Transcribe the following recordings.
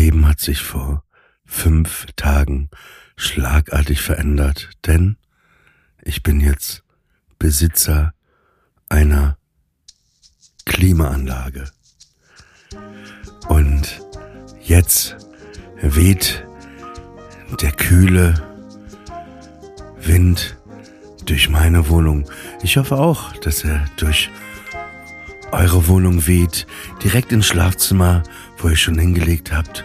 Leben hat sich vor fünf Tagen schlagartig verändert, denn ich bin jetzt Besitzer einer Klimaanlage. Und jetzt weht der kühle Wind durch meine Wohnung. Ich hoffe auch, dass er durch eure Wohnung weht, direkt ins Schlafzimmer, wo ihr schon hingelegt habt,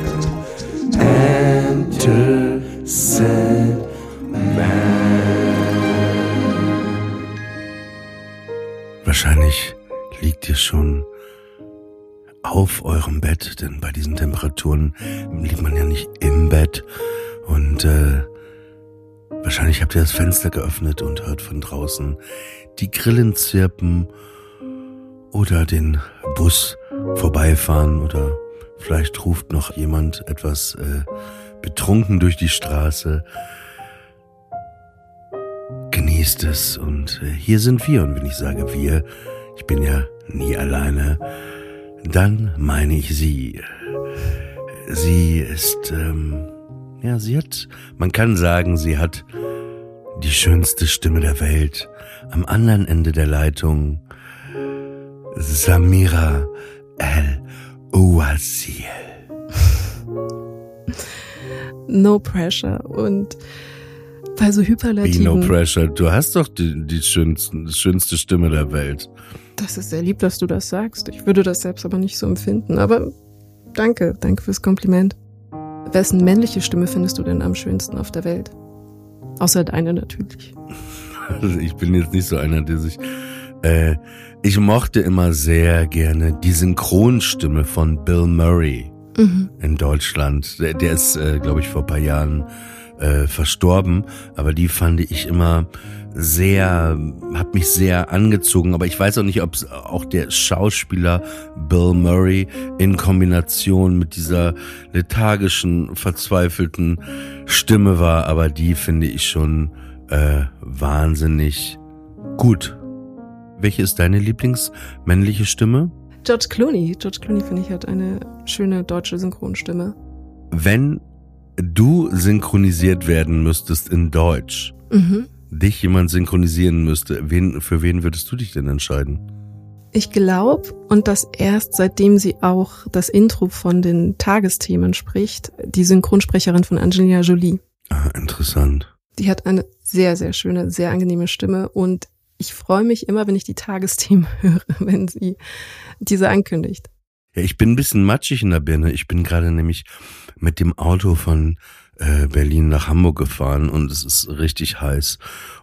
Wahrscheinlich liegt ihr schon auf eurem Bett, denn bei diesen Temperaturen liegt man ja nicht im Bett. Und äh, wahrscheinlich habt ihr das Fenster geöffnet und hört von draußen die Grillen zirpen oder den Bus vorbeifahren oder vielleicht ruft noch jemand etwas äh, betrunken durch die Straße. Genießt es und äh, hier sind wir und wenn ich sage wir, ich bin ja nie alleine, dann meine ich sie. Sie ist, ähm, ja, sie hat, man kann sagen, sie hat die schönste Stimme der Welt. Am anderen Ende der Leitung Samira El Ouazil. No pressure. Und bei so hyperlativen... no pressure. Du hast doch die, die schönste, die schönste Stimme der Welt. Das ist sehr lieb, dass du das sagst. Ich würde das selbst aber nicht so empfinden. Aber danke, danke fürs Kompliment. Wessen männliche Stimme findest du denn am schönsten auf der Welt? Außer deine natürlich. Also ich bin jetzt nicht so einer, der sich. Äh, ich mochte immer sehr gerne die Synchronstimme von Bill Murray Mhm. in Deutschland. Der, der ist, äh, glaube ich, vor ein paar Jahren äh, verstorben, aber die fand ich immer sehr, hat mich sehr angezogen. Aber ich weiß auch nicht, ob es auch der Schauspieler Bill Murray in Kombination mit dieser lethargischen, verzweifelten Stimme war. Aber die finde ich schon äh, wahnsinnig gut. Welche ist deine Lieblingsmännliche Stimme? George Clooney. George Clooney, finde ich, hat eine schöne deutsche Synchronstimme. Wenn du synchronisiert werden müsstest in Deutsch, Mhm. dich jemand synchronisieren müsste, wen, für wen würdest du dich denn entscheiden? Ich glaube, und das erst seitdem sie auch das Intro von den Tagesthemen spricht, die Synchronsprecherin von Angelina Jolie. Ah, interessant. Die hat eine sehr, sehr schöne, sehr angenehme Stimme und ich freue mich immer, wenn ich die Tagesthemen höre, wenn sie diese ankündigt. Ja, ich bin ein bisschen matschig in der Birne. Ich bin gerade nämlich mit dem Auto von äh, Berlin nach Hamburg gefahren und es ist richtig heiß.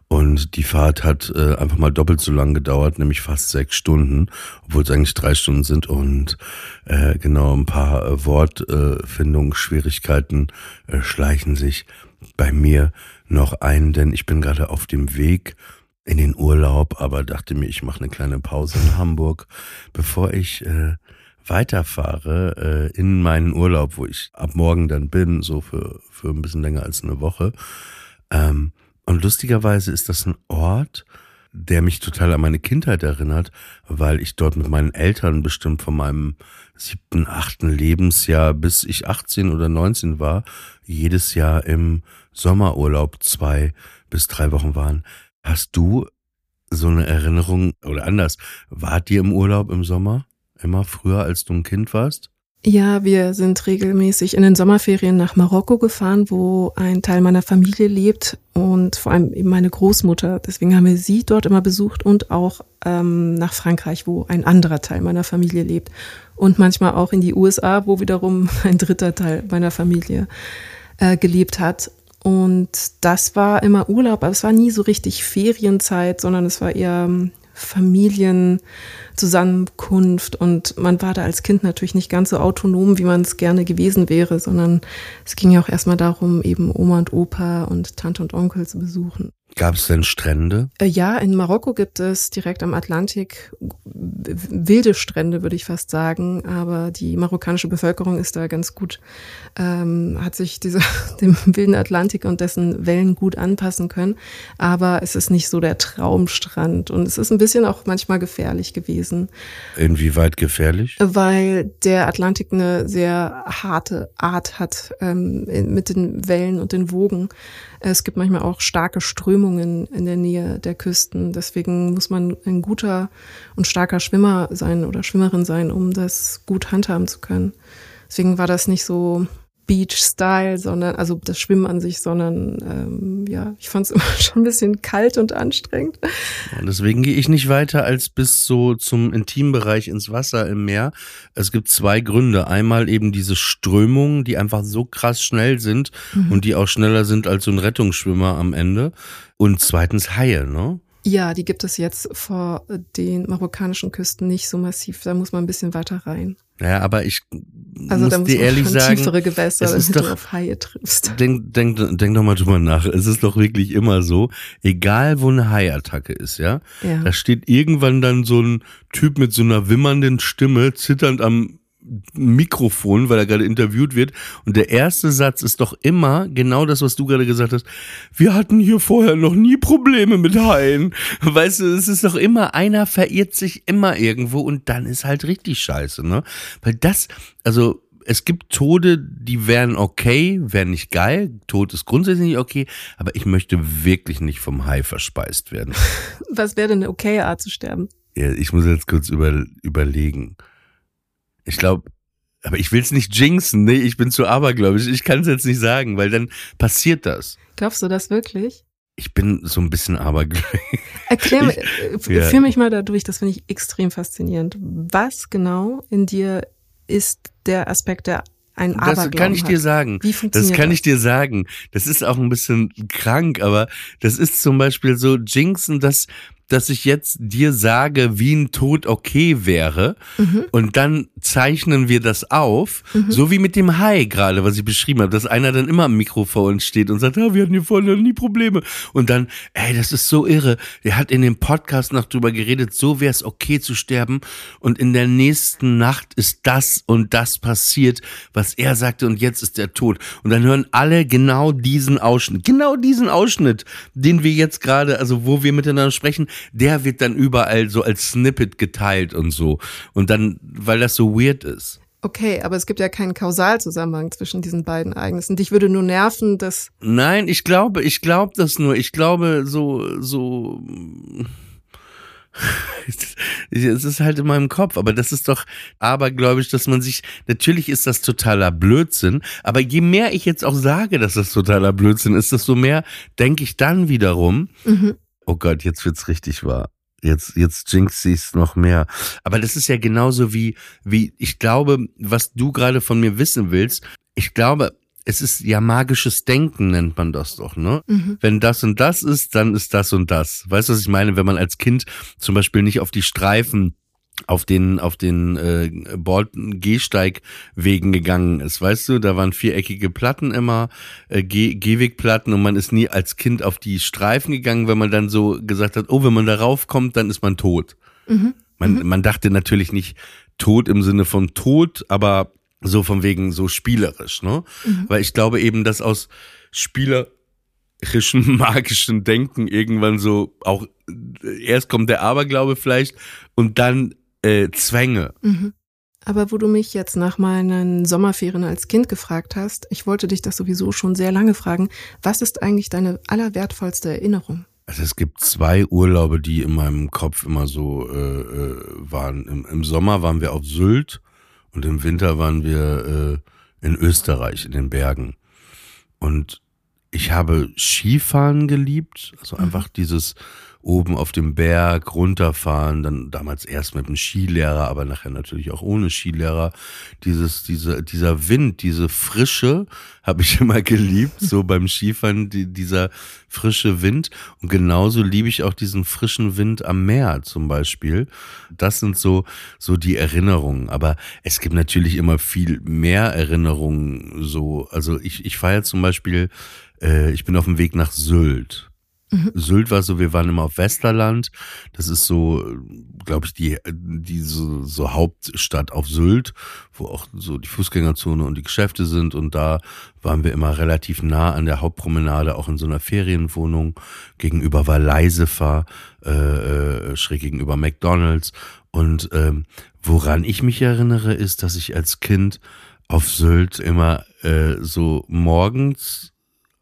Und die Fahrt hat äh, einfach mal doppelt so lang gedauert, nämlich fast sechs Stunden, obwohl es eigentlich drei Stunden sind. Und äh, genau ein paar äh, Wortfindungsschwierigkeiten äh, schleichen sich bei mir noch ein, denn ich bin gerade auf dem Weg in den Urlaub, aber dachte mir, ich mache eine kleine Pause in Hamburg, bevor ich äh, weiterfahre äh, in meinen Urlaub, wo ich ab morgen dann bin, so für, für ein bisschen länger als eine Woche. Ähm, und lustigerweise ist das ein Ort, der mich total an meine Kindheit erinnert, weil ich dort mit meinen Eltern bestimmt von meinem siebten, achten Lebensjahr bis ich 18 oder 19 war, jedes Jahr im Sommerurlaub zwei bis drei Wochen waren. Hast du so eine Erinnerung oder anders? Wart ihr im Urlaub im Sommer? Immer früher, als du ein Kind warst? Ja, wir sind regelmäßig in den Sommerferien nach Marokko gefahren, wo ein Teil meiner Familie lebt und vor allem eben meine Großmutter. Deswegen haben wir sie dort immer besucht und auch ähm, nach Frankreich, wo ein anderer Teil meiner Familie lebt. Und manchmal auch in die USA, wo wiederum ein dritter Teil meiner Familie äh, gelebt hat. Und das war immer Urlaub, aber es war nie so richtig Ferienzeit, sondern es war eher ähm, Familienzusammenkunft und man war da als Kind natürlich nicht ganz so autonom, wie man es gerne gewesen wäre, sondern es ging ja auch erstmal darum, eben Oma und Opa und Tante und Onkel zu besuchen. Gab es denn Strände? Äh, ja, in Marokko gibt es direkt am Atlantik wilde Strände, würde ich fast sagen. Aber die marokkanische Bevölkerung ist da ganz gut, ähm, hat sich diese, dem wilden Atlantik und dessen Wellen gut anpassen können. Aber es ist nicht so der Traumstrand. Und es ist ein bisschen auch manchmal gefährlich gewesen. Inwieweit gefährlich? Weil der Atlantik eine sehr harte Art hat ähm, mit den Wellen und den Wogen. Es gibt manchmal auch starke Strömungen in der Nähe der Küsten. Deswegen muss man ein guter und starker Schwimmer sein oder Schwimmerin sein, um das gut handhaben zu können. Deswegen war das nicht so Beach-Style, sondern also das Schwimmen an sich, sondern ähm, ja, ich fand es immer schon ein bisschen kalt und anstrengend. Ja, deswegen gehe ich nicht weiter als bis so zum Intimbereich ins Wasser im Meer. Es gibt zwei Gründe. Einmal eben diese Strömungen, die einfach so krass schnell sind mhm. und die auch schneller sind als so ein Rettungsschwimmer am Ende. Und zweitens Haie, ne? Ja, die gibt es jetzt vor den marokkanischen Küsten nicht so massiv. Da muss man ein bisschen weiter rein. Ja, aber ich also muss dir ehrlich sagen, tiefere Gewässer, es ist doch, auf Haie triffst. Denk, denk, denk doch mal drüber nach. Es ist doch wirklich immer so, egal wo eine Haiattacke ist, ja, ja. da steht irgendwann dann so ein Typ mit so einer wimmernden Stimme, zitternd am Mikrofon, weil er gerade interviewt wird. Und der erste Satz ist doch immer genau das, was du gerade gesagt hast. Wir hatten hier vorher noch nie Probleme mit Haien. Weißt du, es ist doch immer, einer verirrt sich immer irgendwo und dann ist halt richtig scheiße, ne? Weil das, also, es gibt Tode, die wären okay, wären nicht geil. Tod ist grundsätzlich nicht okay, aber ich möchte wirklich nicht vom Hai verspeist werden. Was wäre denn eine okay Art zu sterben? Ja, ich muss jetzt kurz über, überlegen. Ich glaube, aber ich will es nicht jinxen. Nee, ich bin zu abergläubisch. Ich kann es jetzt nicht sagen, weil dann passiert das. Glaubst du das wirklich? Ich bin so ein bisschen abergläubisch. Erklär mir, ja. führ mich mal da durch, das finde ich extrem faszinierend. Was genau in dir ist der Aspekt, der ein Das kann ich hat? dir sagen. Wie funktioniert das kann das? ich dir sagen. Das ist auch ein bisschen krank, aber das ist zum Beispiel so Jinxen, dass dass ich jetzt dir sage, wie ein Tod okay wäre. Mhm. und dann zeichnen wir das auf, so wie mit dem Hai gerade, was ich beschrieben habe, dass einer dann immer am Mikro vor uns steht und sagt, ja, wir hatten hier vorne nie Probleme. Und dann, ey, das ist so irre. Der hat in dem Podcast noch drüber geredet, so wäre es okay zu sterben. Und in der nächsten Nacht ist das und das passiert, was er sagte und jetzt ist der Tod. Und dann hören alle genau diesen Ausschnitt, genau diesen Ausschnitt, den wir jetzt gerade, also wo wir miteinander sprechen, der wird dann überall so als Snippet geteilt und so und dann, weil das so weird ist. Okay, aber es gibt ja keinen Kausalzusammenhang zwischen diesen beiden Ereignissen. Dich würde nur nerven, dass Nein, ich glaube, ich glaube das nur. Ich glaube so, so. Es ist halt in meinem Kopf, aber das ist doch abergläubisch, dass man sich, natürlich ist das totaler Blödsinn, aber je mehr ich jetzt auch sage, dass das totaler Blödsinn ist, desto mehr denke ich dann wiederum, Mhm. Oh Gott, jetzt wird's richtig wahr. Jetzt, jetzt jinx ich's noch mehr. Aber das ist ja genauso wie, wie, ich glaube, was du gerade von mir wissen willst, ich glaube, es ist ja magisches Denken, nennt man das doch, ne? Mhm. Wenn das und das ist, dann ist das und das. Weißt du, was ich meine? Wenn man als Kind zum Beispiel nicht auf die Streifen auf den auf den äh, Bord-Gehsteigwegen gegangen ist, weißt du, da waren viereckige Platten immer, äh, Geh Gehwegplatten und man ist nie als Kind auf die Streifen gegangen, wenn man dann so gesagt hat, oh, wenn man da raufkommt, dann ist man tot. Mhm. Man, man dachte natürlich nicht tot im Sinne von tot, aber so von wegen so spielerisch, ne? Weil ich glaube eben, dass aus spielerischen, magischen Denken irgendwann so auch äh, erst kommt der Aberglaube vielleicht und dann äh, Zwänge. Mhm. Aber wo du mich jetzt nach meinen Sommerferien als Kind gefragt hast, ich wollte dich das sowieso schon sehr lange fragen, was ist eigentlich deine allerwertvollste Erinnerung? Also es gibt zwei Urlaube, die in meinem Kopf immer so äh, äh, waren. Im, Im Sommer waren wir auf Sylt und im Winter waren wir äh, in Österreich, in den Bergen. Und ich habe Skifahren geliebt, also einfach dieses oben auf dem Berg runterfahren, dann damals erst mit einem Skilehrer, aber nachher natürlich auch ohne Skilehrer. Dieses, diese, dieser Wind, diese Frische habe ich immer geliebt, so beim Skifahren, die, dieser frische Wind. Und genauso liebe ich auch diesen frischen Wind am Meer zum Beispiel. Das sind so, so die Erinnerungen. Aber es gibt natürlich immer viel mehr Erinnerungen so. Also ich, ich feiere zum Beispiel, äh, ich bin auf dem Weg nach Sylt. Mhm. Sylt war so, wir waren immer auf Westerland. Das ist so, glaube ich, die, die so, so Hauptstadt auf Sylt, wo auch so die Fußgängerzone und die Geschäfte sind. Und da waren wir immer relativ nah an der Hauptpromenade, auch in so einer Ferienwohnung. Gegenüber war Leisefer, äh, äh, schräg gegenüber McDonalds. Und ähm, woran ich mich erinnere, ist, dass ich als Kind auf Sylt immer äh, so morgens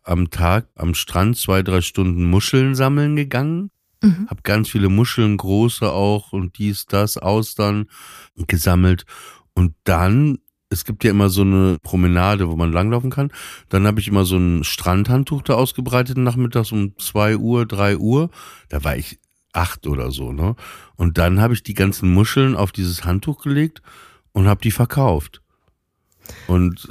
am Tag am Strand zwei, drei Stunden Muscheln sammeln gegangen. Mhm. Hab ganz viele Muscheln, große auch und dies, das, Austern gesammelt. Und dann, es gibt ja immer so eine Promenade, wo man langlaufen kann. Dann habe ich immer so ein Strandhandtuch da ausgebreitet nachmittags um zwei Uhr, drei Uhr. Da war ich acht oder so, ne? Und dann habe ich die ganzen Muscheln auf dieses Handtuch gelegt und habe die verkauft. Und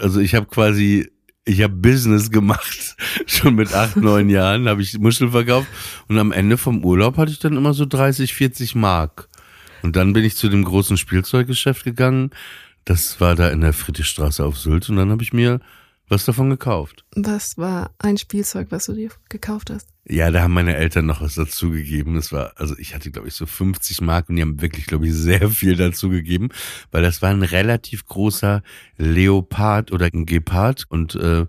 also ich habe quasi ich habe Business gemacht. Schon mit acht, neun Jahren habe ich Muscheln verkauft. Und am Ende vom Urlaub hatte ich dann immer so 30, 40 Mark. Und dann bin ich zu dem großen Spielzeuggeschäft gegangen. Das war da in der Friedrichstraße auf Sylt. Und dann habe ich mir was davon gekauft. Was war ein Spielzeug, was du dir gekauft hast? Ja, da haben meine Eltern noch was dazugegeben. Das war, also ich hatte, glaube ich, so 50 Mark und die haben wirklich, glaube ich, sehr viel dazugegeben, weil das war ein relativ großer Leopard oder ein Gepard und äh,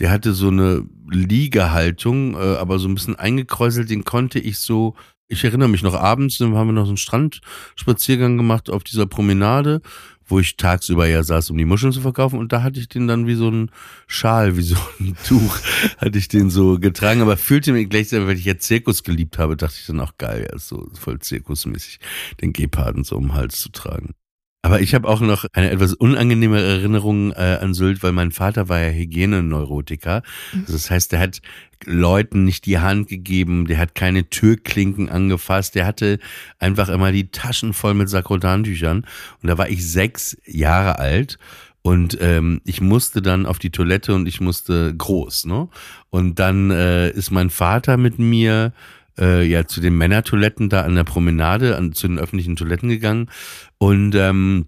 der hatte so eine Liegehaltung, äh, aber so ein bisschen eingekräuselt, den konnte ich so ich erinnere mich noch abends, dann haben wir noch so einen Strandspaziergang gemacht auf dieser Promenade wo ich tagsüber ja saß, um die Muscheln zu verkaufen. Und da hatte ich den dann wie so ein Schal, wie so ein Tuch, hatte ich den so getragen. Aber fühlte mich gleichzeitig, weil ich ja Zirkus geliebt habe, dachte ich dann auch geil, ja, so voll zirkusmäßig, den Geparden so um den Hals zu tragen. Aber ich habe auch noch eine etwas unangenehme Erinnerung äh, an Sylt, weil mein Vater war ja Hygieneneurotiker. Also das heißt, der hat Leuten nicht die Hand gegeben, der hat keine Türklinken angefasst, der hatte einfach immer die Taschen voll mit Sakrotantüchern. Und da war ich sechs Jahre alt und ähm, ich musste dann auf die Toilette und ich musste groß, ne? Und dann äh, ist mein Vater mit mir äh, ja zu den Männertoiletten da an der Promenade, an, zu den öffentlichen Toiletten gegangen. Und ähm,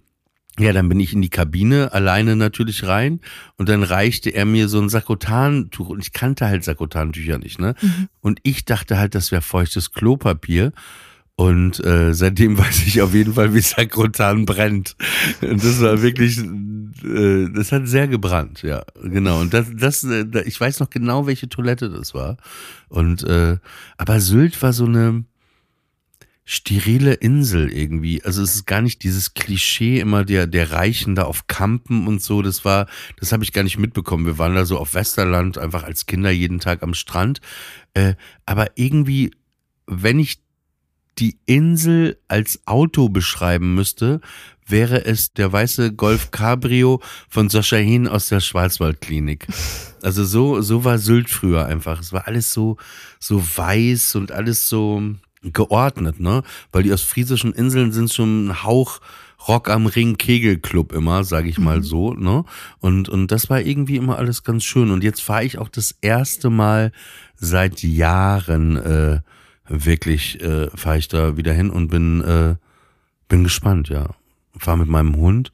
ja, dann bin ich in die Kabine alleine natürlich rein und dann reichte er mir so ein Sakotantuch und ich kannte halt Sakotantücher nicht, ne? Mhm. Und ich dachte halt, das wäre feuchtes Klopapier und äh, seitdem weiß ich auf jeden Fall, wie Sakrotan brennt. Und das war wirklich, äh, das hat sehr gebrannt, ja, genau. Und das, das, äh, ich weiß noch genau, welche Toilette das war. Und äh, aber Sylt war so eine sterile Insel irgendwie. Also es ist gar nicht dieses Klischee immer der der Reichen da auf Kampen und so. Das war, das habe ich gar nicht mitbekommen. Wir waren da so auf Westerland einfach als Kinder jeden Tag am Strand. Äh, aber irgendwie, wenn ich die Insel als Auto beschreiben müsste, wäre es der weiße Golf Cabrio von Sascha Hehn aus der Schwarzwaldklinik. Also so, so war Sylt früher einfach. Es war alles so, so weiß und alles so geordnet, ne? Weil die ostfriesischen Inseln sind schon ein Hauch Rock am Ring Kegelclub immer, sage ich mal mhm. so, ne? Und und das war irgendwie immer alles ganz schön und jetzt fahre ich auch das erste Mal seit Jahren äh, wirklich äh, fahre ich da wieder hin und bin, äh, bin gespannt, ja. Fahre mit meinem Hund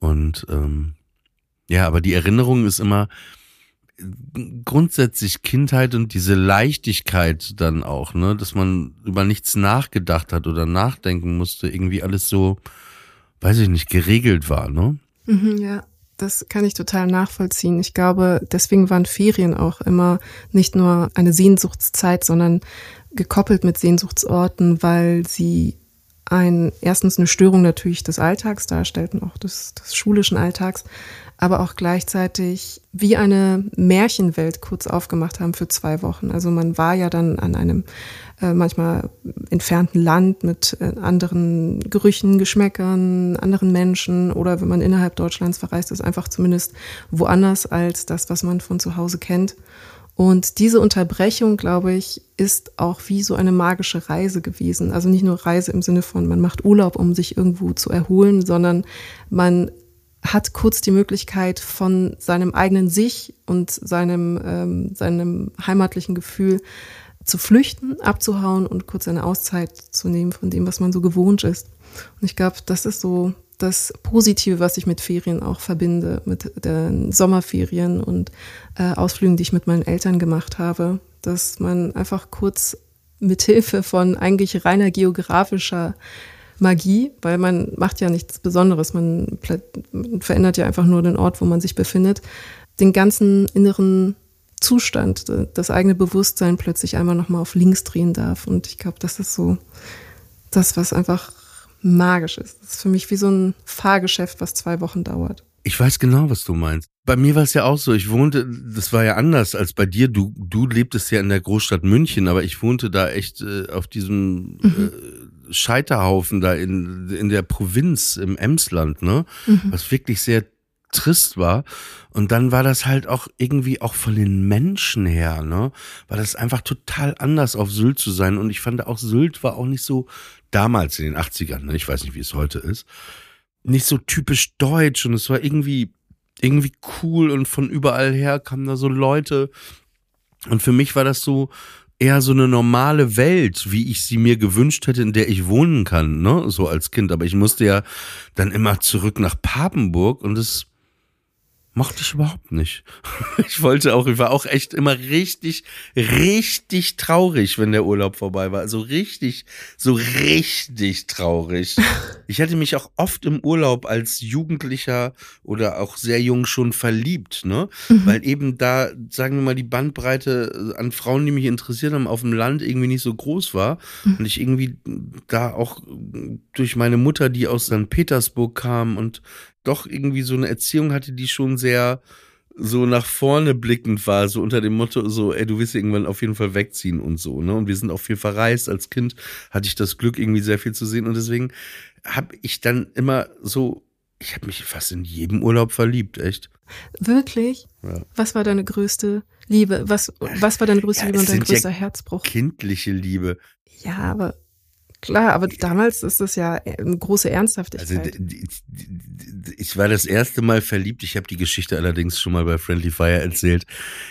und ähm, ja, aber die Erinnerung ist immer grundsätzlich Kindheit und diese Leichtigkeit dann auch, ne, dass man über nichts nachgedacht hat oder nachdenken musste, irgendwie alles so, weiß ich nicht, geregelt war, ne? Mhm, ja. Das kann ich total nachvollziehen. Ich glaube, deswegen waren Ferien auch immer nicht nur eine Sehnsuchtszeit, sondern gekoppelt mit Sehnsuchtsorten, weil sie ein, erstens eine Störung natürlich des Alltags darstellten, auch des, des schulischen Alltags, aber auch gleichzeitig wie eine Märchenwelt kurz aufgemacht haben für zwei Wochen. Also man war ja dann an einem äh, manchmal entfernten Land mit äh, anderen Gerüchen, Geschmäckern, anderen Menschen oder wenn man innerhalb Deutschlands verreist ist, einfach zumindest woanders als das, was man von zu Hause kennt. Und diese Unterbrechung, glaube ich, ist auch wie so eine magische Reise gewesen. Also nicht nur Reise im Sinne von, man macht Urlaub, um sich irgendwo zu erholen, sondern man hat kurz die Möglichkeit von seinem eigenen Sich und seinem, ähm, seinem heimatlichen Gefühl zu flüchten, abzuhauen und kurz eine Auszeit zu nehmen von dem, was man so gewohnt ist. Und ich glaube, das ist so das Positive, was ich mit Ferien auch verbinde, mit den Sommerferien und äh, Ausflügen, die ich mit meinen Eltern gemacht habe, dass man einfach kurz mit Hilfe von eigentlich reiner geografischer Magie, weil man macht ja nichts Besonderes, man, verändert ja einfach nur den Ort, wo man sich befindet, den ganzen inneren Zustand, das eigene Bewusstsein plötzlich einmal nochmal auf links drehen darf. Und ich glaube, das ist so das, was einfach magisch ist. Das ist für mich wie so ein Fahrgeschäft, was zwei Wochen dauert. Ich weiß genau, was du meinst. Bei mir war es ja auch so. Ich wohnte, das war ja anders als bei dir. Du, du lebtest ja in der Großstadt München, aber ich wohnte da echt äh, auf diesem mhm. äh, Scheiterhaufen da in, in der Provinz im Emsland, ne? Mhm. Was wirklich sehr trist war. Und dann war das halt auch irgendwie auch von den Menschen her, ne? War das einfach total anders auf Sylt zu sein. Und ich fand auch Sylt war auch nicht so damals in den 80ern, ne? Ich weiß nicht, wie es heute ist. Nicht so typisch deutsch und es war irgendwie, irgendwie cool und von überall her kamen da so Leute. Und für mich war das so, eher so eine normale Welt, wie ich sie mir gewünscht hätte, in der ich wohnen kann, ne, so als Kind. Aber ich musste ja dann immer zurück nach Papenburg und es Mochte ich überhaupt nicht. Ich wollte auch, ich war auch echt immer richtig, richtig traurig, wenn der Urlaub vorbei war. Also richtig, so richtig traurig. Ich hatte mich auch oft im Urlaub als Jugendlicher oder auch sehr jung schon verliebt, ne? Mhm. Weil eben da, sagen wir mal, die Bandbreite an Frauen, die mich interessiert haben, auf dem Land irgendwie nicht so groß war. Mhm. Und ich irgendwie da auch durch meine Mutter, die aus St. Petersburg kam und doch irgendwie so eine Erziehung hatte, die schon sehr so nach vorne blickend war, so unter dem Motto, so, ey, du wirst irgendwann auf jeden Fall wegziehen und so, ne? Und wir sind auch viel verreist. Als Kind hatte ich das Glück, irgendwie sehr viel zu sehen und deswegen habe ich dann immer so, ich habe mich fast in jedem Urlaub verliebt, echt. Wirklich? Ja. Was war deine größte Liebe? Was, was war deine größte ja, Liebe und dein größter ja Herzbruch? Kindliche Liebe. Ja, aber Klar, aber damals ist das ja eine große Ernsthaftigkeit. Also ich war das erste Mal verliebt. Ich habe die Geschichte allerdings schon mal bei Friendly Fire erzählt.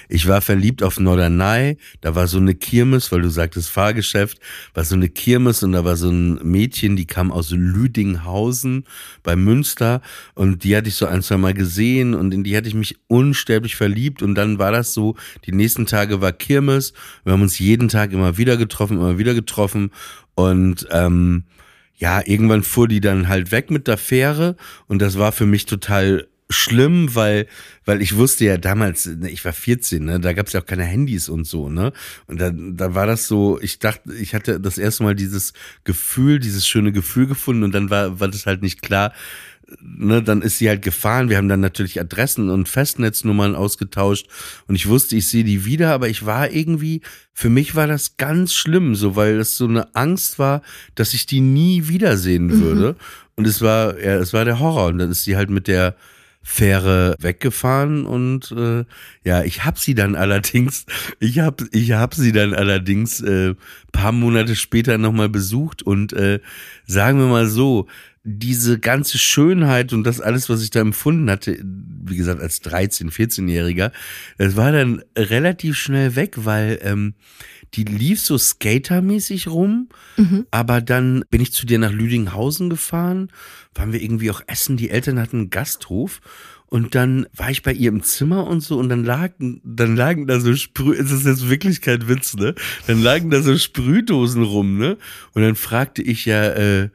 Ich war verliebt auf Norderney. Da war so eine Kirmes, weil du sagtest Fahrgeschäft, war so eine Kirmes und da war so ein Mädchen, die kam aus Lüdinghausen bei Münster und die hatte ich so ein, zwei Mal gesehen und in die hatte ich mich unsterblich verliebt und dann war das so, die nächsten Tage war Kirmes. Wir haben uns jeden Tag immer wieder getroffen, immer wieder getroffen und ähm, ja, irgendwann fuhr die dann halt weg mit der Fähre und das war für mich total schlimm, weil weil ich wusste ja damals, ne, ich war 14, ne, da gab es ja auch keine Handys und so, ne? Und da, da war das so, ich dachte, ich hatte das erste Mal dieses Gefühl, dieses schöne Gefühl gefunden und dann war war das halt nicht klar, ne, dann ist sie halt gefahren. Wir haben dann natürlich Adressen und Festnetznummern ausgetauscht und ich wusste, ich sehe die wieder, aber ich war irgendwie, für mich war das ganz schlimm, so weil es so eine Angst war, dass ich die nie wiedersehen mhm. würde. Und es war, ja, es war der Horror. Und dann ist sie halt mit der Fähre weggefahren und äh, ja, ich hab sie dann allerdings, ich hab, ich hab sie dann allerdings äh, paar Monate später nochmal besucht und äh, sagen wir mal so, diese ganze Schönheit und das alles, was ich da empfunden hatte, wie gesagt, als 13-, 14-Jähriger, das war dann relativ schnell weg, weil ähm, die lief so skatermäßig rum, mhm. aber dann bin ich zu dir nach Lüdinghausen gefahren, waren wir irgendwie auch essen, die Eltern hatten einen Gasthof und dann war ich bei ihr im Zimmer und so und dann lagen, dann lagen da so Sprüh, es ist jetzt wirklich kein Witz, ne? Dann lagen da so Sprühdosen rum, ne? Und dann fragte ich ja, äh,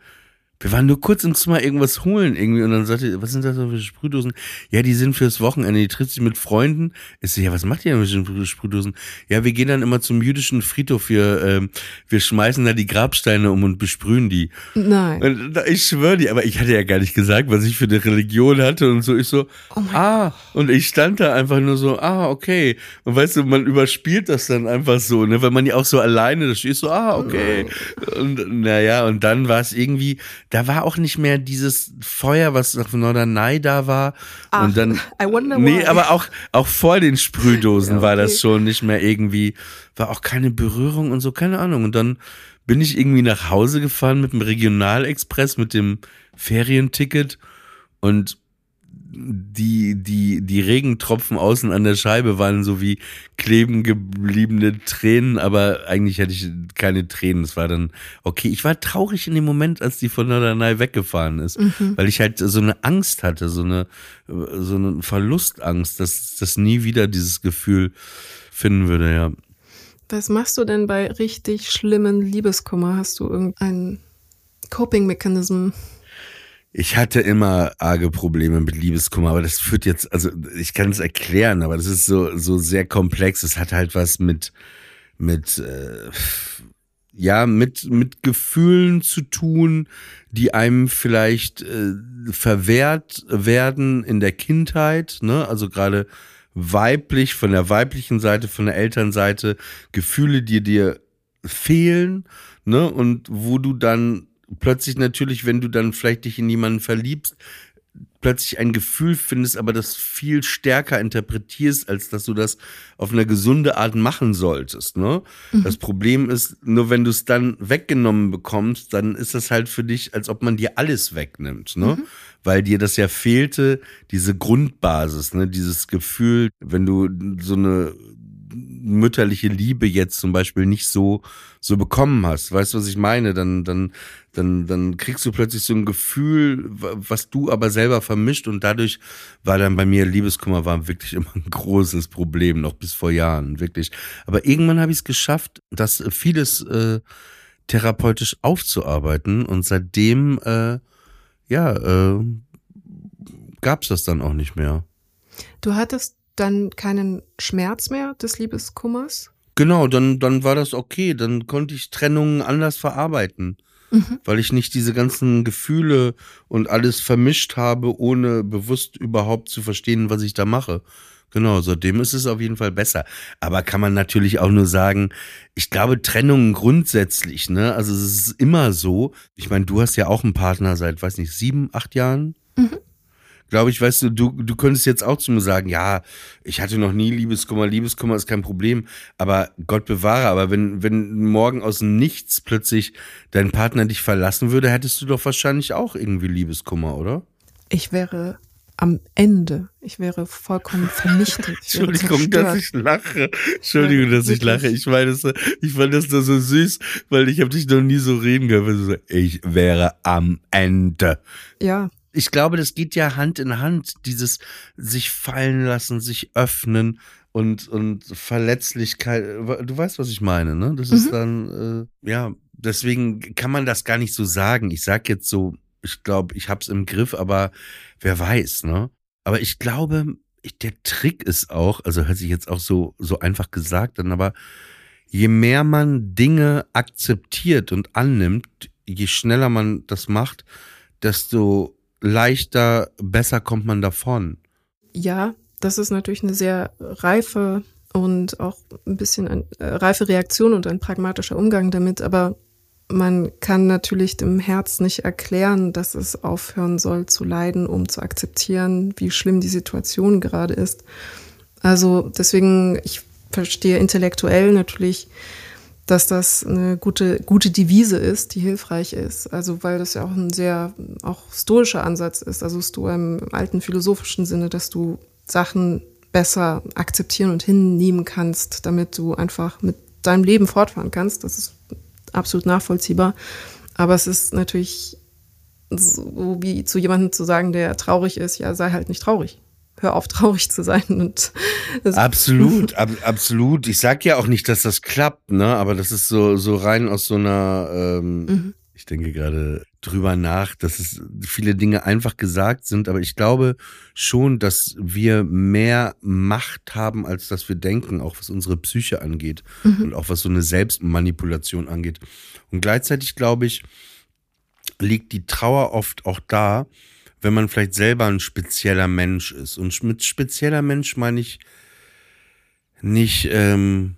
wir waren nur kurz im Zimmer irgendwas holen irgendwie und dann sagte, was sind das für Sprühdosen? Ja, die sind fürs Wochenende, die trifft sich mit Freunden. Ich so, ja, was macht ihr denn mit den Sprühdosen? Ja, wir gehen dann immer zum jüdischen Friedhof, wir, ähm, wir schmeißen da die Grabsteine um und besprühen die. Nein. Und ich schwöre dir, aber ich hatte ja gar nicht gesagt, was ich für eine Religion hatte und so. Ich so, oh ah, und ich stand da einfach nur so, ah, okay. Und weißt du, man überspielt das dann einfach so, ne, weil man ja auch so alleine, da steht so, ah, okay. Und naja, und dann war es irgendwie, da war auch nicht mehr dieses Feuer, was auf Norderney da war. Ach, und dann, I wonder nee, why. aber auch, auch vor den Sprühdosen Ja, war okay. das schon nicht mehr irgendwie, war auch keine Berührung und so, keine Ahnung. Und dann bin ich irgendwie nach Hause gefahren mit dem Regionalexpress, mit dem Ferienticket und die, die, die Regentropfen außen an der Scheibe waren so wie kleben gebliebene Tränen, aber eigentlich hatte ich keine Tränen. Es war dann okay. Ich war traurig in dem Moment, als die von Norderney weggefahren ist, weil ich halt so eine Angst hatte, so eine, so eine Verlustangst, dass das nie wieder dieses Gefühl finden würde, ja. Was machst du denn bei richtig schlimmen Liebeskummer? Hast du irgendeinen Coping-Mechanism? Ich hatte immer arge Probleme mit Liebeskummer, aber das führt jetzt, also ich kann es erklären, aber das ist so so sehr komplex. Es hat halt was mit mit äh, ja mit mit Gefühlen zu tun, die einem vielleicht äh, verwehrt werden in der Kindheit, ne? Also gerade weiblich von der weiblichen Seite, von der Elternseite Gefühle, die dir fehlen, ne? Und wo du dann plötzlich natürlich, wenn du dann vielleicht dich in jemanden verliebst, plötzlich ein Gefühl findest, aber das viel stärker interpretierst, als dass du das auf eine gesunde Art machen solltest. Ne? Das Problem ist, nur wenn du es dann weggenommen bekommst, dann ist das halt für dich, als ob man dir alles wegnimmt. Ne? Weil dir das ja fehlte, diese Grundbasis, ne? dieses Gefühl, wenn du so eine mütterliche Liebe jetzt zum Beispiel nicht so so bekommen hast, weißt du, was ich meine? Dann dann dann dann kriegst du plötzlich so ein Gefühl, wa- was du aber selber vermischt und dadurch war dann bei mir Liebeskummer war wirklich immer ein großes Problem, noch bis vor Jahren wirklich. Aber irgendwann habe ich es geschafft, das vieles äh, therapeutisch aufzuarbeiten und seitdem äh, ja äh, gab's das dann auch nicht mehr. Du hattest dann keinen Schmerz mehr des Liebeskummers? Genau, dann, dann war das okay. Dann konnte ich Trennungen anders verarbeiten. Weil ich nicht diese ganzen Gefühle und alles vermischt habe, ohne bewusst überhaupt zu verstehen, was ich da mache. Genau, seitdem ist es auf jeden Fall besser. Aber kann man natürlich auch nur sagen, ich glaube, Trennungen grundsätzlich, ne? Also es ist immer so. Ich meine, du hast ja auch einen Partner seit, weiß nicht, sieben, acht Jahren. Glaube ich, weißt du, du, du könntest jetzt auch zu mir sagen, ja, ich hatte noch nie Liebeskummer, Liebeskummer ist kein Problem, aber Gott bewahre, aber wenn, wenn morgen aus dem Nichts plötzlich dein Partner dich verlassen würde, hättest du doch wahrscheinlich auch irgendwie Liebeskummer, oder? Ich wäre am Ende. Ich wäre vollkommen vernichtet. Entschuldigung, dass ich lache. Entschuldigung, dass ich lache. Ich meine, das, ich fand das da so süß, weil ich habe dich noch nie so reden gehört. wenn du so, Ich wäre am Ende. Ja, ich glaube, das geht ja Hand in Hand, dieses sich fallen lassen, sich öffnen und, und Verletzlichkeit. Du weißt, was ich meine, ne? Das ist dann, äh, ja, deswegen kann man das gar nicht so sagen. Ich sag jetzt so, ich glaube, ich hab's im Griff, aber wer weiß, ne? Aber ich glaube, ich, der Trick ist auch, also hört sich jetzt auch so, so einfach gesagt an, aber je mehr man Dinge akzeptiert und annimmt, je schneller man das macht, desto leichter, besser kommt man davon. ja, das ist natürlich eine sehr reife und auch ein bisschen ein, äh, reife Reaktion und ein pragmatischer Umgang damit, aber man kann natürlich dem Herz nicht erklären, dass es aufhören soll zu leiden, um zu akzeptieren, wie schlimm die Situation gerade ist. Also deswegen, ich verstehe intellektuell natürlich, dass das eine gute, gute Devise ist, die hilfreich ist. Also weil das ja auch ein sehr auch stoischer Ansatz ist, also Stoa im alten philosophischen Sinne, dass du Sachen besser akzeptieren und hinnehmen kannst, damit du einfach mit deinem Leben fortfahren kannst. Das ist absolut nachvollziehbar. Aber es ist natürlich so wie zu jemandem zu sagen, der traurig ist, ja, sei halt nicht traurig. Hör auf, traurig zu sein. Und Absolut, ab, absolut. Ich sag ja auch nicht, dass das klappt, ne? Aber das ist so, so rein aus so einer, ähm, ich denke gerade drüber nach, dass es viele Dinge einfach gesagt sind, aber ich glaube schon, dass wir mehr Macht haben, als dass wir denken, auch was unsere Psyche angeht und auch was so eine Selbstmanipulation angeht. Und gleichzeitig glaube ich, liegt die Trauer oft auch da, wenn man vielleicht selber ein spezieller Mensch ist. Und mit spezieller Mensch meine ich nicht, ähm,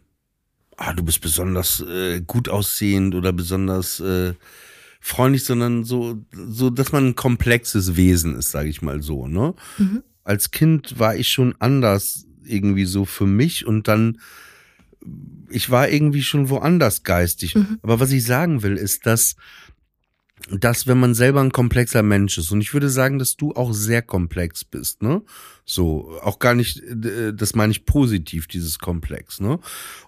ah, du bist besonders äh, gut aussehend oder besonders äh, freundlich, sondern so, so, dass man ein komplexes Wesen ist, sage ich mal so, ne? Mhm. Als Kind war ich schon anders irgendwie so für mich und dann, ich war irgendwie schon woanders geistig. Mhm. Aber was ich sagen will, ist, dass, dass wenn man selber ein komplexer Mensch ist, und ich würde sagen, dass du auch sehr komplex bist, ne? So, auch gar nicht, das meine ich positiv, dieses Komplex, ne?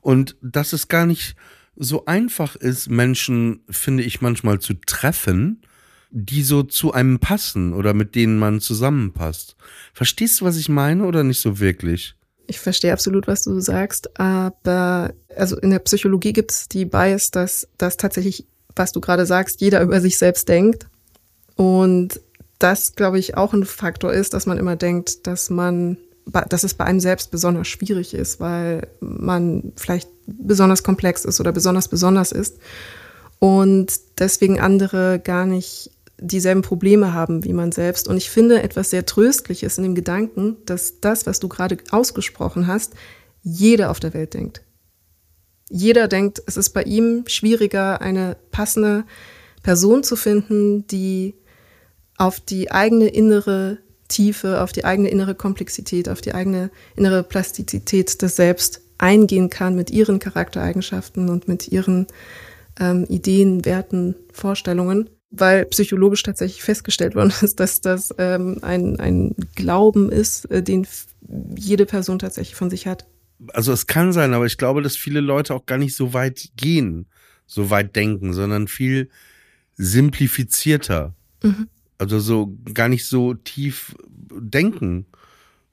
Und dass es gar nicht so einfach ist, Menschen, finde ich, manchmal zu treffen, die so zu einem passen oder mit denen man zusammenpasst. Verstehst du, was ich meine oder nicht so wirklich? Ich verstehe absolut, was du sagst, aber also in der Psychologie gibt es die Bias, dass, dass tatsächlich, was du gerade sagst, jeder über sich selbst denkt. Und das, glaube ich, auch ein Faktor ist, dass man immer denkt, dass man, dass es bei einem selbst besonders schwierig ist, weil man vielleicht besonders komplex ist oder besonders besonders ist und deswegen andere gar nicht dieselben Probleme haben wie man selbst. Und ich finde etwas sehr Tröstliches in dem Gedanken, dass das, was du gerade ausgesprochen hast, jeder auf der Welt denkt. Jeder denkt, es ist bei ihm schwieriger, eine passende Person zu finden, die auf die eigene innere Tiefe, auf die eigene innere Komplexität, auf die eigene innere Plastizität des Selbst eingehen kann mit ihren Charaktereigenschaften und mit ihren ähm, Ideen, Werten, Vorstellungen weil psychologisch tatsächlich festgestellt worden ist, dass das ähm, ein, ein Glauben ist, äh, den jede Person tatsächlich von sich hat. Also es kann sein, aber ich glaube, dass viele Leute auch gar nicht so weit gehen, so weit denken, sondern viel simplifizierter. Mhm. Also so gar nicht so tief denken.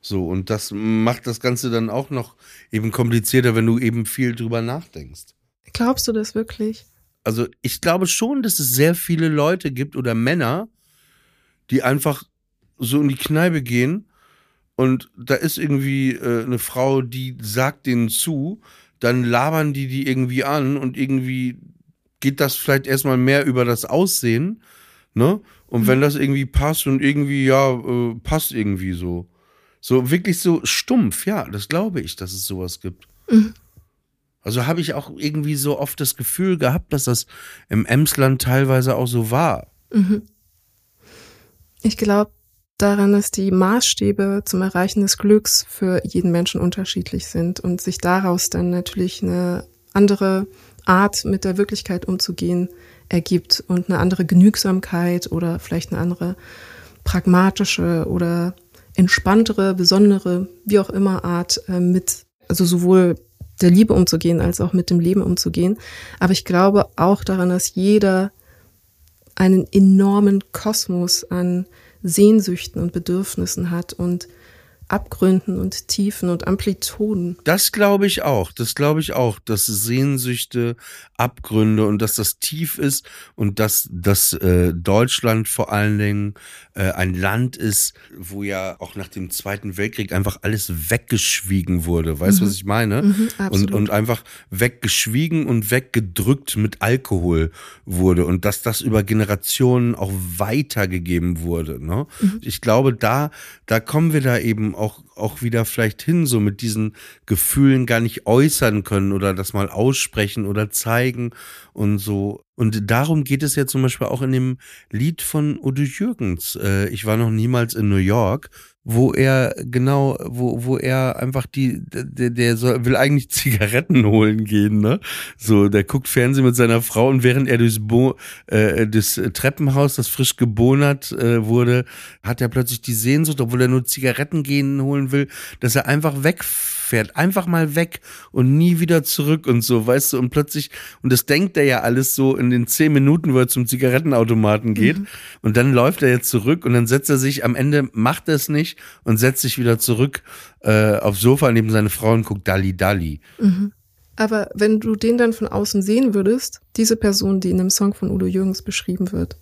So, und das macht das Ganze dann auch noch eben komplizierter, wenn du eben viel drüber nachdenkst. Glaubst du das wirklich? also ich glaube schon, dass es sehr viele Leute gibt oder Männer, die einfach so in die Kneipe gehen und da ist irgendwie äh, eine Frau, die sagt denen zu, dann labern die die irgendwie an und irgendwie geht das vielleicht erstmal mehr über das Aussehen, ne? Und mhm. wenn das irgendwie passt und irgendwie, ja, äh, passt irgendwie so. So wirklich so stumpf, ja, das glaube ich, dass es sowas gibt. Mhm. Also habe ich auch irgendwie so oft das Gefühl gehabt, dass das im Emsland teilweise auch so war. Mhm. Ich glaube daran, dass die Maßstäbe zum Erreichen des Glücks für jeden Menschen unterschiedlich sind und sich daraus dann natürlich eine andere Art mit der Wirklichkeit umzugehen ergibt und eine andere Genügsamkeit oder vielleicht eine andere pragmatische oder entspanntere, besondere, wie auch immer Art äh, mit, also sowohl der Liebe umzugehen, als auch mit dem Leben umzugehen. Aber ich glaube auch daran, dass jeder einen enormen Kosmos an Sehnsüchten und Bedürfnissen hat und Abgründen und Tiefen und Amplituden. Das glaube ich auch. Das glaube ich auch, dass Sehnsüchte, Abgründe und dass das tief ist und dass, dass äh, Deutschland vor allen Dingen äh, ein Land ist, wo ja auch nach dem Zweiten Weltkrieg einfach alles weggeschwiegen wurde. Weißt du, mhm. was ich meine? Mhm, und, und einfach weggeschwiegen und weggedrückt mit Alkohol wurde und dass das über Generationen auch weitergegeben wurde. Ne? Mhm. Ich glaube, da, da kommen wir da eben auch, auch wieder vielleicht hin, so mit diesen Gefühlen gar nicht äußern können oder das mal aussprechen oder zeigen und so. Und darum geht es ja zum Beispiel auch in dem Lied von Udo Jürgens. Äh, ich war noch niemals in New York wo er genau, wo, wo er einfach die, der, der soll, will eigentlich Zigaretten holen gehen, ne? So, der guckt Fernsehen mit seiner Frau und während er durchs, Bo, äh, das Treppenhaus, das frisch gebonert äh, wurde, hat er plötzlich die Sehnsucht, obwohl er nur Zigaretten gehen holen will, dass er einfach wegfährt, einfach mal weg und nie wieder zurück und so, weißt du, und plötzlich, und das denkt er ja alles so in den zehn Minuten, wo er zum Zigarettenautomaten geht, mhm. und dann läuft er jetzt zurück und dann setzt er sich, am Ende macht er es nicht, und setzt sich wieder zurück äh, aufs Sofa neben seine Frau und guckt Dalli Dalli. Mhm. Aber wenn du den dann von außen sehen würdest, diese Person, die in dem Song von Udo Jürgens beschrieben wird,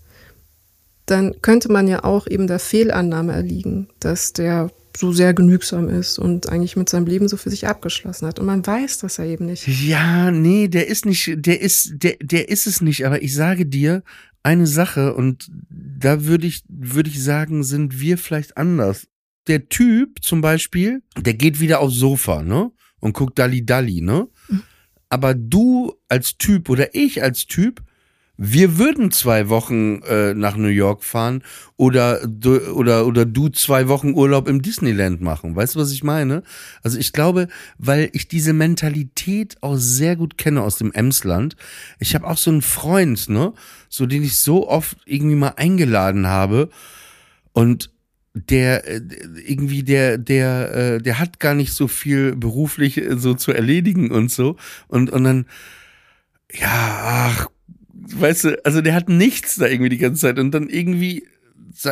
dann könnte man ja auch eben der Fehlannahme erliegen, dass der so sehr genügsam ist und eigentlich mit seinem Leben so für sich abgeschlossen hat. Und man weiß das ja eben nicht. Ja, nee, der ist nicht, der ist, der, der ist es nicht. Aber ich sage dir eine Sache und da würde ich, würde ich sagen, sind wir vielleicht anders der Typ zum Beispiel, der geht wieder aufs Sofa, ne? Und guckt Dalli Dalli, ne? Mhm. Aber du als Typ oder ich als Typ wir würden zwei Wochen äh, nach New York fahren oder du, oder oder du zwei Wochen Urlaub im Disneyland machen. Weißt du, was ich meine? Also ich glaube, weil ich diese Mentalität auch sehr gut kenne aus dem Emsland. Ich habe auch so einen Freund, ne, so den ich so oft irgendwie mal eingeladen habe und der äh, irgendwie der der äh, der hat gar nicht so viel beruflich äh, so zu erledigen und so und und dann ja ach weißt du, also der hat nichts da irgendwie die ganze Zeit und dann irgendwie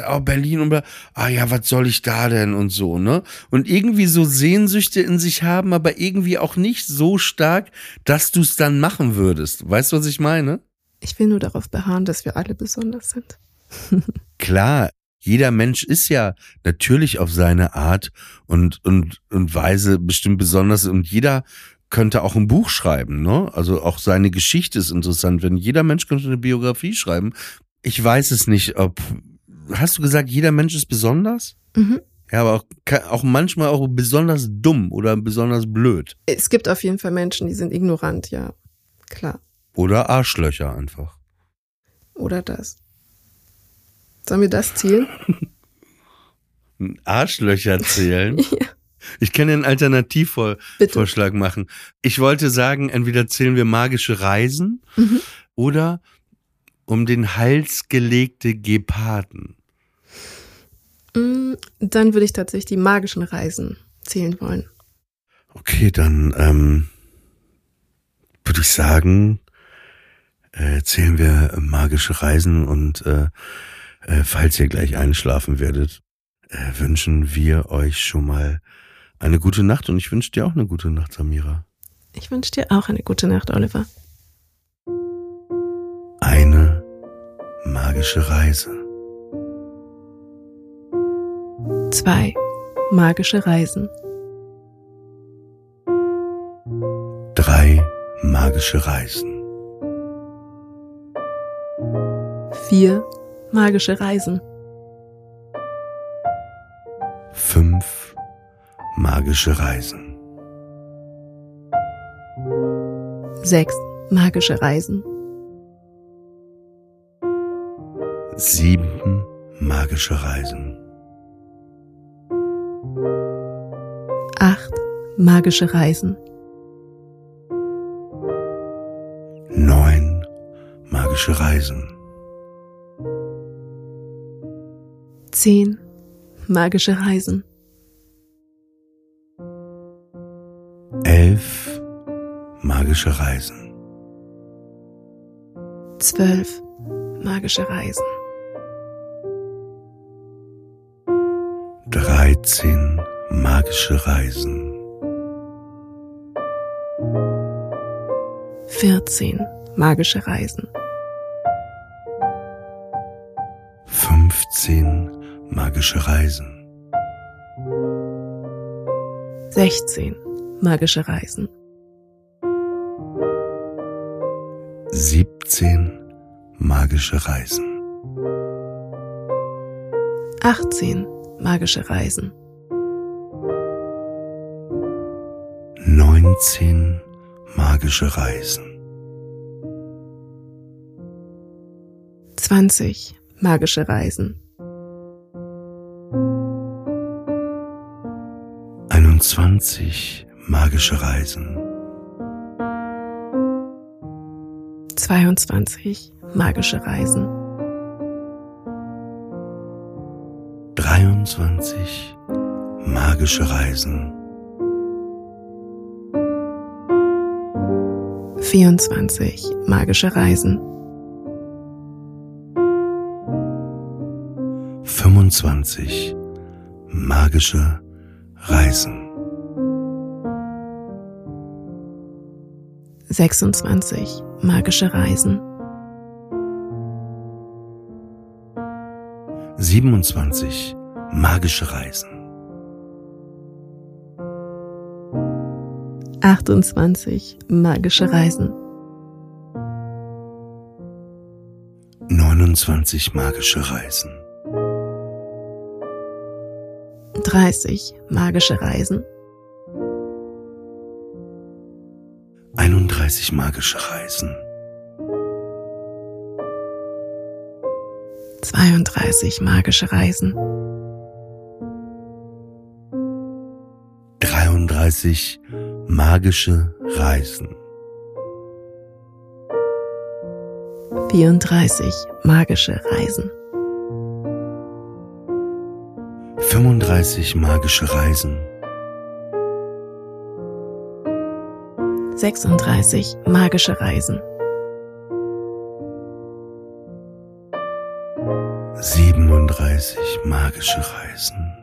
oh, Berlin und ah ja, was soll ich da denn und so, ne? Und irgendwie so Sehnsüchte in sich haben, aber irgendwie auch nicht so stark, dass du es dann machen würdest. Weißt du, was ich meine? Ich will nur darauf beharren, dass wir alle besonders sind. Klar, jeder Mensch ist ja natürlich auf seine Art und, und, und Weise bestimmt besonders und jeder könnte auch ein Buch schreiben, ne? Also auch seine Geschichte ist interessant. Wenn jeder Mensch könnte eine Biografie schreiben. Ich weiß es nicht, ob. Hast du gesagt, jeder Mensch ist besonders? Mhm. Ja, aber auch, auch manchmal auch besonders dumm oder besonders blöd. Es gibt auf jeden Fall Menschen, die sind ignorant, ja. Klar. Oder Arschlöcher einfach. Oder das. Sollen wir das zählen? Arschlöcher zählen? ja. Ich kann einen Alternativvorschlag machen. Ich wollte sagen, entweder zählen wir magische Reisen Mhm. oder um den Hals gelegte Geparden. Mm, Dann würde ich tatsächlich die magischen Reisen zählen wollen. Okay, dann ähm, würde ich sagen, äh, zählen wir magische Reisen und äh, äh, falls ihr gleich einschlafen werdet, äh, wünschen wir euch schon mal eine gute Nacht und ich wünsche dir auch eine gute Nacht, Samira. Ich wünsche dir auch eine gute Nacht, Oliver. Eine magische Reise. Zwei magische Reisen. Drei magische Reisen. Vier magische Reisen. Fünf magische Reisen. Sechs magische Reisen. Sieben magische Reisen. Acht magische Reisen. Neun magische Reisen. Zehn magische Reisen. Elf magische Reisen. Zwölf magische Reisen. Dreizehn magische Reisen. Vierzehn magische Reisen. Fünfzehn magische Reisen. Sechzehn magische Reisen. Siebzehn magische Reisen. Achtzehn magische Reisen. Neunzehn magische Reisen. Zwanzig magische Reisen. Einundzwanzig magische Reisen. 22 magische Reisen. 23 magische Reisen. 24 magische Reisen. 25 magische Reisen. 26 magische Reisen. 27 magische Reisen. 28 magische Reisen. 29 magische Reisen. 30 magische Reisen. 31 magische Reisen. 32 magische Reisen. 33 magische Reisen. 34 magische Reisen. 35 magische Reisen. 36 magische Reisen. 37 magische Reisen.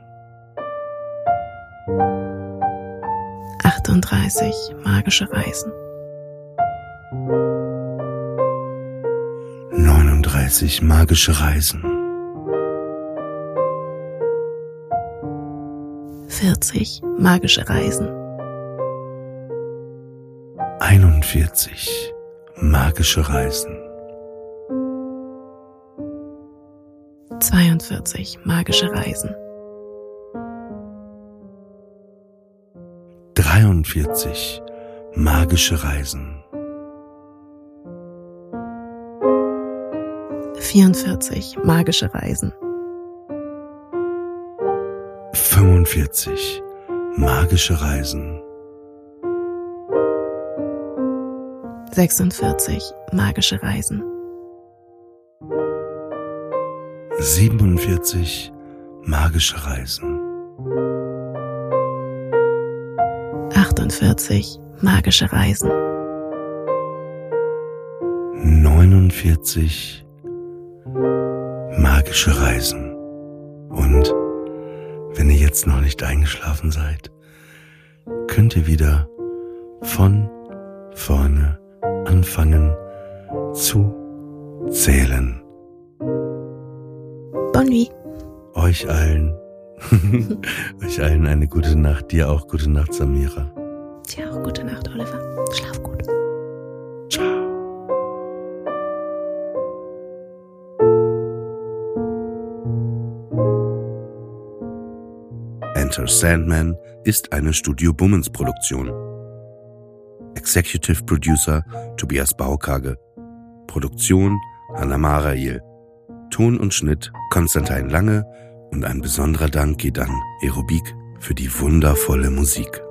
38 magische Reisen. 39 magische Reisen. 40 magische Reisen. 41 magische Reisen. 42 magische Reisen. 43 magische Reisen. 44 magische Reisen. 45 magische Reisen. 46 magische Reisen. 47 magische Reisen. 48 magische Reisen. 49 magische Reisen. Und wenn ihr jetzt noch nicht eingeschlafen seid, könnt ihr wieder von vorne anfangen zu zählen. Bonne nuit. Euch allen, euch allen eine gute Nacht, dir auch gute Nacht, Samira. Dir auch gute Nacht, Oliver. Schlaf gut. Ciao. Enter Sandman ist eine Studio Bummens Produktion. Executive Producer Tobias Baukage. Produktion Hanna Marail. Ton und Schnitt Konstantin Lange und ein besonderer Dank geht an Aerobik für die wundervolle Musik.